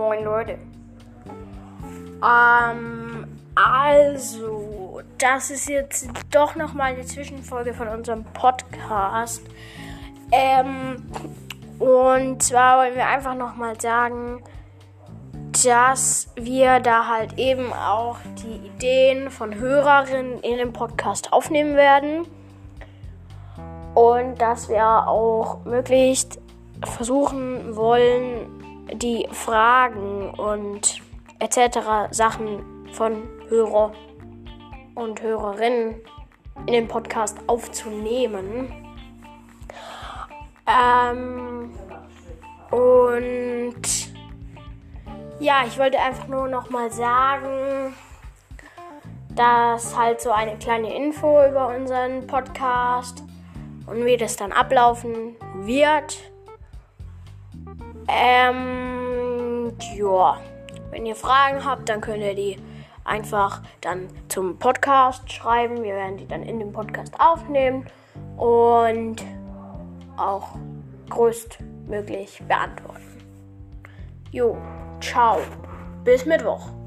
Moin Leute. Ähm, also, das ist jetzt doch nochmal eine Zwischenfolge von unserem Podcast. Ähm, und zwar wollen wir einfach nochmal sagen, dass wir da halt eben auch die Ideen von Hörerinnen in den Podcast aufnehmen werden. Und dass wir auch möglichst versuchen wollen, die Fragen und etc. Sachen von Hörer und Hörerinnen in den Podcast aufzunehmen. Ähm, und ja, ich wollte einfach nur noch mal sagen, dass halt so eine kleine Info über unseren Podcast und wie das dann ablaufen wird. Ähm, ja. Wenn ihr Fragen habt, dann könnt ihr die einfach dann zum Podcast schreiben. Wir werden die dann in dem Podcast aufnehmen und auch größtmöglich beantworten. Jo, ciao. Bis Mittwoch.